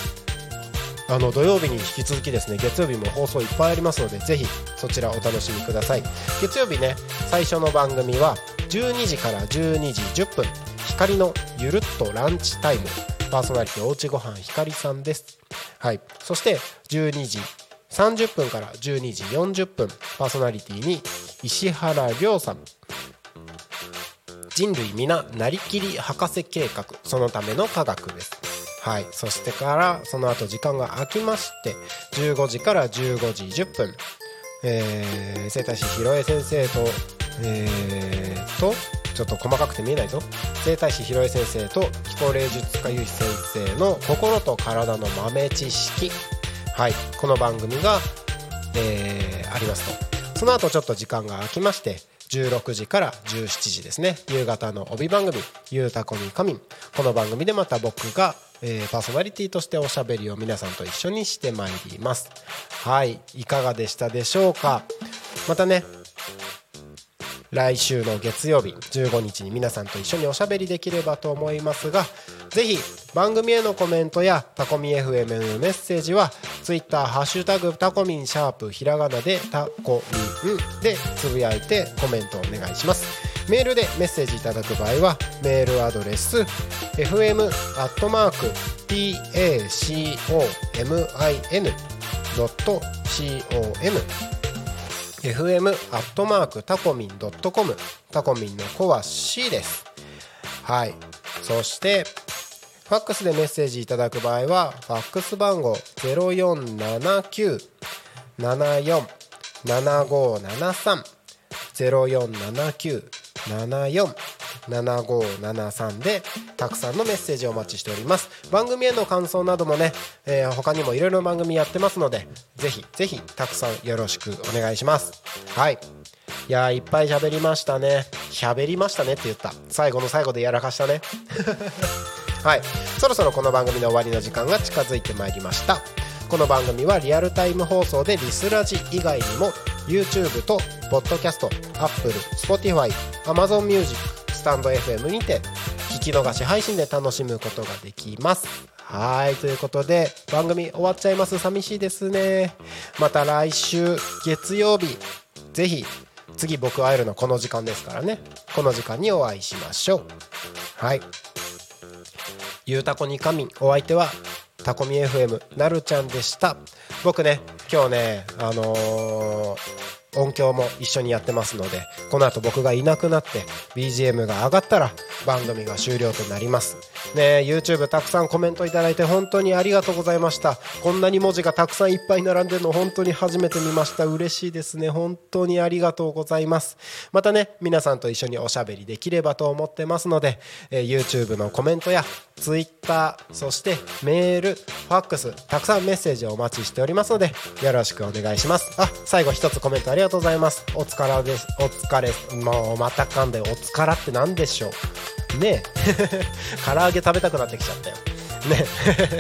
あの土曜日に引き続きですね月曜日も放送いっぱいありますのでぜひそちらお楽しみください。月曜日ね最初の番組は12時から12時10分光のゆるっとランチタイム。パーソナリティおうちごはんひかりさんです。はい。そして12時30分から12時40分パーソナリティに石原亮さん。人類皆なりきり博士計画。そのための科学です。はい。そしてからその後時間が空きまして15時から15時10分えー、生態師ひろえ先生とえー、とちょっと細かくて見えないぞ。生態師ひろえ先生と気候霊術家ゆうし先生の心と体の豆知識。はい。この番組が、えーありますと。その後ちょっと時間が空きまして16時から17時ですね。夕方の帯番組「ゆうたこにかみん」この番組でまた僕が、えーパーソナリティとしておしゃべりを皆さんと一緒にしてまいります。はいいかがでしたでしょうか？またね来週の月曜日15日に皆さんと一緒におしゃべりできればと思いますがぜひ番組へのコメントやタコミ FM へのメッセージは Twitter ハッシュタグタコミンシャープひらがなでタコミンでつぶやいてコメントをお願いしますメールでメッセージいただく場合はメールアドレス fm アットマーク tacomin.com fm アットマークタコミンドットコムタコミンの子は C です。はい。そしてファックスでメッセージいただく場合はファックス番号0479747573 747573でたくさんのメッセージをお待ちしております。番組への感想などもね、えー他にもいろいろ番組やってますのでぜひぜひたくさんよろしくお願いします。はい。いやーいっぱい喋りましたね。喋りましたねって言った。最後の最後でやらかしたね。<laughs> はい。そろそろこの番組の終わりの時間が近づいてまいりました。この番組はリアルタイム放送でリスラジ以外にも YouTube と Podcast、Apple、Spotify、Amazon Music、スタンド FM にて聞き逃し配信で楽しむことができます。はいということで番組終わっちゃいます。寂しいですね。また来週月曜日ぜひ次僕会えるのこの時間ですからね。この時間にお会いしましょう。はい。ゆうたこに神お相手はタコミ FM なるちゃんでした。僕ね今日ねあのー音響も一緒にやってますのでこの後僕がいなくなって BGM が上がったら番組が終了となります。ね YouTube たくさんコメントいただいて本当にありがとうございました。こんなに文字がたくさんいっぱい並んでるの本当に初めて見ました。嬉しいですね。本当にありがとうございます。またね皆さんと一緒におしゃべりできればと思ってますので、え YouTube のコメントや Twitter そしてメールファックスたくさんメッセージをお待ちしておりますのでよろしくお願いします。あ最後一つコメントありがとうございます。お疲れです。お疲れ。もうまた噛んでお疲れって何でしょう。ねえ。<laughs> 唐揚げ食べたくなってきちゃったよ。ね。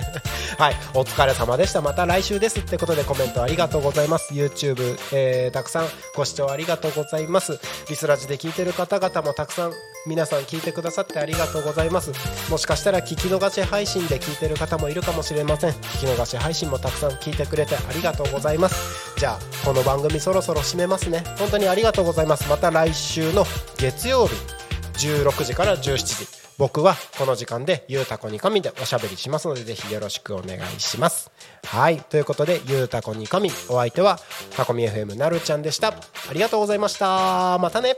<laughs> はい。お疲れ様でした。また来週ですってことでコメントありがとうございます。YouTube、えーたくさんご視聴ありがとうございます。リスラジで聞いてる方々もたくさん皆さん聞いてくださってありがとうございます。もしかしたら聞き逃し配信で聞いてる方もいるかもしれません。聞き逃し配信もたくさん聞いてくれてありがとうございます。じゃあこの番組そろそろ締めますね。本当にありがとうございます。また来週の月曜日16時から17時。僕はこの時間でゆうたこに神でおしゃべりしますのでぜひよろしくお願いします。はい。ということでゆうたこに神お相手はタコミ FM なるちゃんでした。ありがとうございました。またね。